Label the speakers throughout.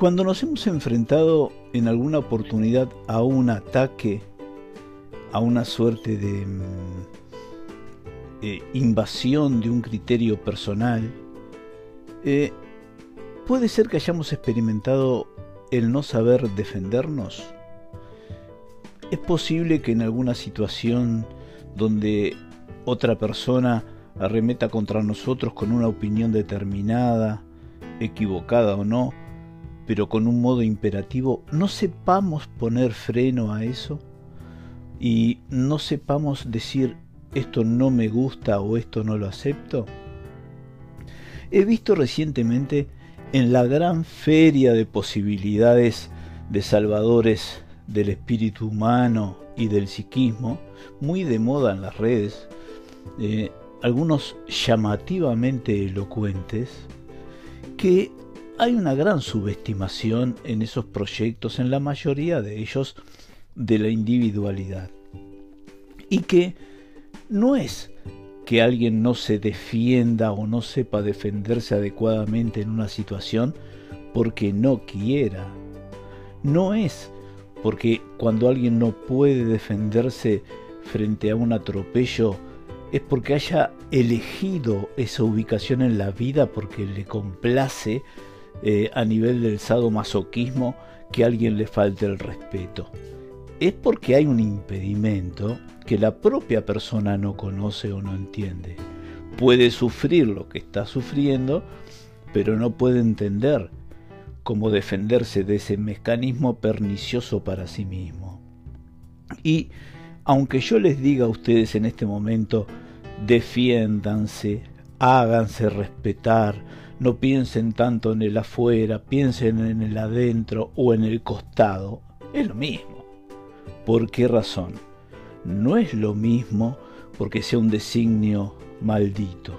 Speaker 1: Cuando nos hemos enfrentado en alguna oportunidad a un ataque, a una suerte de mm, eh, invasión de un criterio personal, eh, puede ser que hayamos experimentado el no saber defendernos. Es posible que en alguna situación donde otra persona arremeta contra nosotros con una opinión determinada, equivocada o no, pero con un modo imperativo, no sepamos poner freno a eso y no sepamos decir esto no me gusta o esto no lo acepto. He visto recientemente en la gran feria de posibilidades de salvadores del espíritu humano y del psiquismo, muy de moda en las redes, eh, algunos llamativamente elocuentes, que hay una gran subestimación en esos proyectos, en la mayoría de ellos, de la individualidad. Y que no es que alguien no se defienda o no sepa defenderse adecuadamente en una situación porque no quiera. No es porque cuando alguien no puede defenderse frente a un atropello es porque haya elegido esa ubicación en la vida porque le complace eh, a nivel del sadomasoquismo que alguien le falte el respeto. Es porque hay un impedimento que la propia persona no conoce o no entiende. Puede sufrir lo que está sufriendo, pero no puede entender cómo defenderse de ese mecanismo pernicioso para sí mismo. Y aunque yo les diga a ustedes en este momento, defiéndanse, háganse respetar, no piensen tanto en el afuera, piensen en el adentro o en el costado. Es lo mismo. ¿Por qué razón? No es lo mismo porque sea un designio maldito.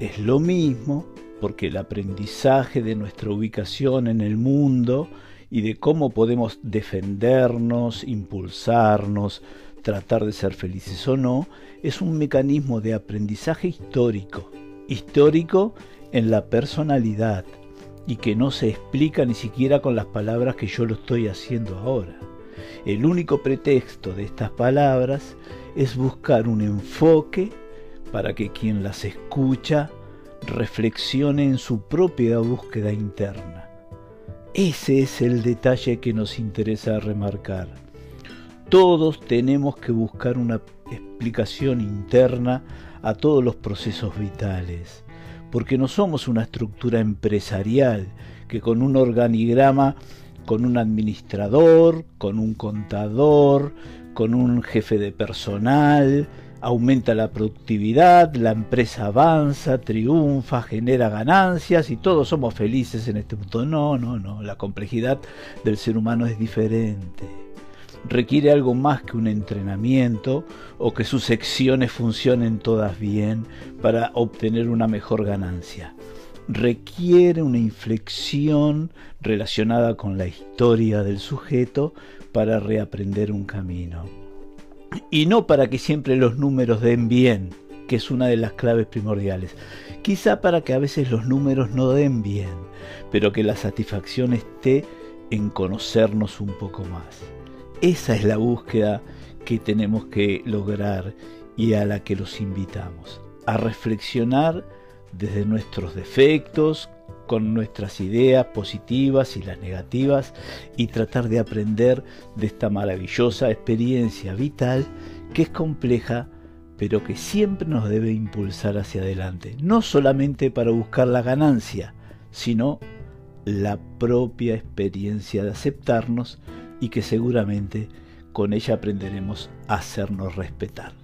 Speaker 1: Es lo mismo porque el aprendizaje de nuestra ubicación en el mundo y de cómo podemos defendernos, impulsarnos, tratar de ser felices o no, es un mecanismo de aprendizaje histórico. Histórico en la personalidad y que no se explica ni siquiera con las palabras que yo lo estoy haciendo ahora. El único pretexto de estas palabras es buscar un enfoque para que quien las escucha reflexione en su propia búsqueda interna. Ese es el detalle que nos interesa remarcar. Todos tenemos que buscar una explicación interna a todos los procesos vitales porque no somos una estructura empresarial que con un organigrama, con un administrador, con un contador, con un jefe de personal, aumenta la productividad, la empresa avanza, triunfa, genera ganancias y todos somos felices en este punto. No, no, no, la complejidad del ser humano es diferente requiere algo más que un entrenamiento o que sus secciones funcionen todas bien para obtener una mejor ganancia. Requiere una inflexión relacionada con la historia del sujeto para reaprender un camino. Y no para que siempre los números den bien, que es una de las claves primordiales. Quizá para que a veces los números no den bien, pero que la satisfacción esté en conocernos un poco más. Esa es la búsqueda que tenemos que lograr y a la que los invitamos, a reflexionar desde nuestros defectos, con nuestras ideas positivas y las negativas y tratar de aprender de esta maravillosa experiencia vital que es compleja pero que siempre nos debe impulsar hacia adelante, no solamente para buscar la ganancia, sino la propia experiencia de aceptarnos y que seguramente con ella aprenderemos a hacernos respetar.